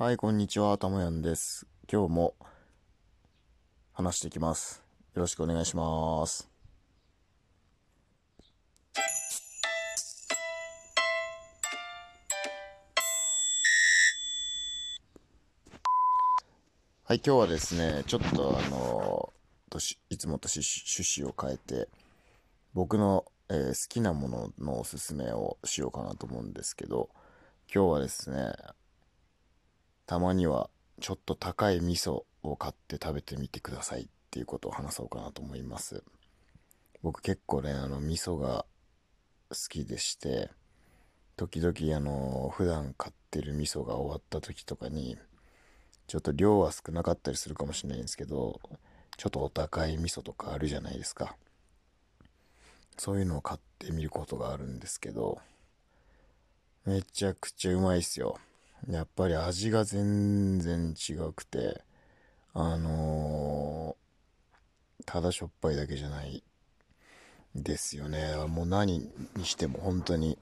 はい、こんにちは、たもやんです。今日も話していきます。よろしくお願いします。はい、今日はですね、ちょっとあの、いつもと趣趣旨を変えて、僕の、えー好きなもののおすすめをしようかなと思うんですけど、今日はですね、たまにはちょっと高い味噌を買って食べてみてくださいっていうことを話そうかなと思います。僕結構ね、あの味噌が好きでして、時々あの、普段買ってる味噌が終わった時とかに、ちょっと量は少なかったりするかもしれないんですけど、ちょっとお高い味噌とかあるじゃないですか。そういうのを買ってみることがあるんですけど、めちゃくちゃうまいっすよ。やっぱり味が全然違くて、あのーただしょっぱいだけじゃないですよね。もう何にしても本当に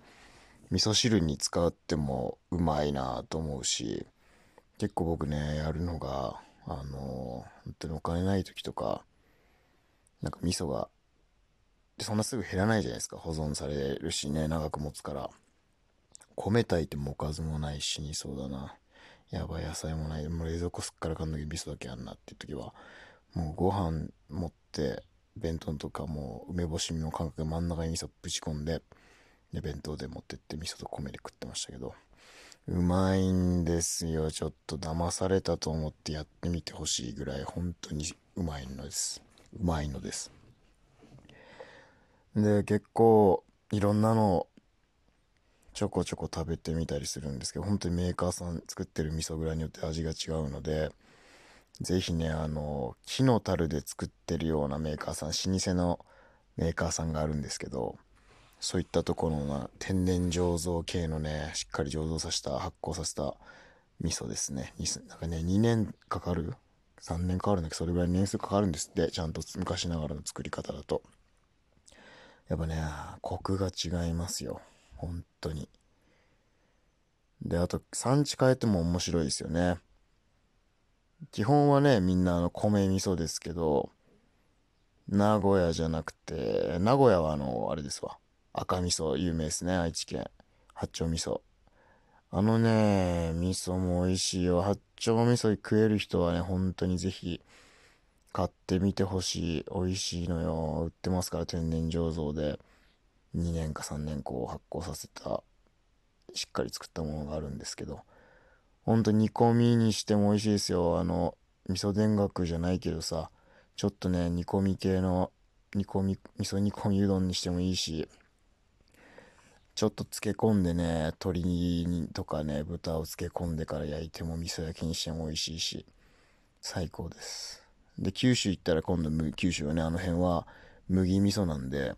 味噌汁に使ってもうまいなと思うし、結構僕ね、やるのが、あのー本当にお金ない時とか、なんか味噌が、そんなすぐ減らないじゃないですか。保存されるしね、長く持つから。米炊いてもおかずもないしにそうだな。やばい野菜もない。もう冷蔵庫すっからかんだけど味噌だけあんなっていう時は、もうご飯持って、弁当とかもう梅干しの感覚で真ん中に味噌ぶち込んで、で、弁当で持ってって味噌と米で食ってましたけど、うまいんですよ。ちょっと騙されたと思ってやってみてほしいぐらい、本当にうまいのです。うまいのです。で、結構、いろんなのちょこちょこ食べてみたりするんですけど、本当にメーカーさん作ってる味噌蔵によって味が違うので、ぜひね、あの、木の樽で作ってるようなメーカーさん、老舗のメーカーさんがあるんですけど、そういったところの天然醸造系のね、しっかり醸造させた、発酵させた味噌ですね。なんかね、2年かかる ?3 年かかるんだけ？ど、それぐらい年数かかるんですって、ちゃんと昔ながらの作り方だと。やっぱね、コクが違いますよ。本当に。で、あと、産地変えても面白いですよね。基本はね、みんなあの米味噌ですけど、名古屋じゃなくて、名古屋はあの、あれですわ。赤味噌有名ですね、愛知県。八丁味噌。あのね、味噌も美味しいよ。八丁味噌食える人はね、本当にぜひ買ってみてほしい。美味しいのよ。売ってますから、天然醸造で。2年か3年こう発酵させた、しっかり作ったものがあるんですけど、ほんと煮込みにしても美味しいですよ。あの、味噌田楽じゃないけどさ、ちょっとね、煮込み系の、煮込み、味噌煮込みうどんにしてもいいし、ちょっと漬け込んでね、鶏にとかね、豚を漬け込んでから焼いても味噌焼きにしても美味しいし、最高です。で、九州行ったら今度、九州はね、あの辺は麦味噌なんで、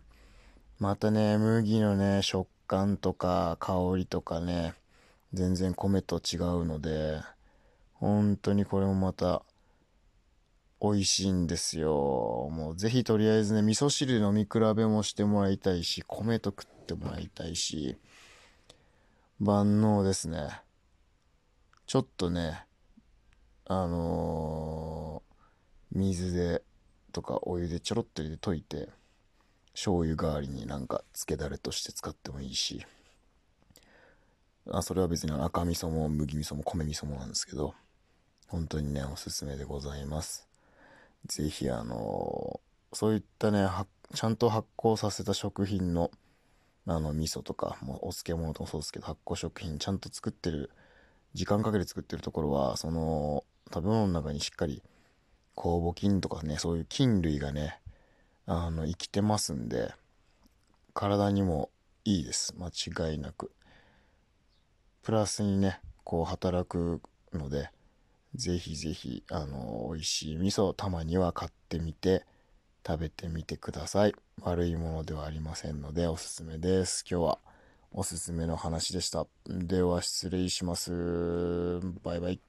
またね、麦のね、食感とか香りとかね、全然米と違うので、本当にこれもまた美味しいんですよ。もうぜひとりあえずね、味噌汁飲み比べもしてもらいたいし、米と食ってもらいたいし、万能ですね。ちょっとね、あのー水でとかお湯でちょろっと入れて溶いて、醤油代わりになんか漬けだれとして使ってもいいし、あ、それは別に赤味噌も麦味噌も米味噌もなんですけど、本当にね、おすすめでございます。ぜひあのそういったね、はちゃんと発酵させた食品の、あの、味噌とか、もうお漬物ともそうですけど、発酵食品ちゃんと作ってる、時間かけて作ってるところは、その、食べ物の中にしっかり、酵母菌とかね、そういう菌類がね、あの、生きてますんで、体にもいいです。間違いなく。プラスにね、こう働くので、ぜひぜひ、あの、美味しい味噌たまには買ってみて、食べてみてください。悪いものではありませんので、おすすめです。今日はおすすめの話でした。では、失礼します。バイバイ。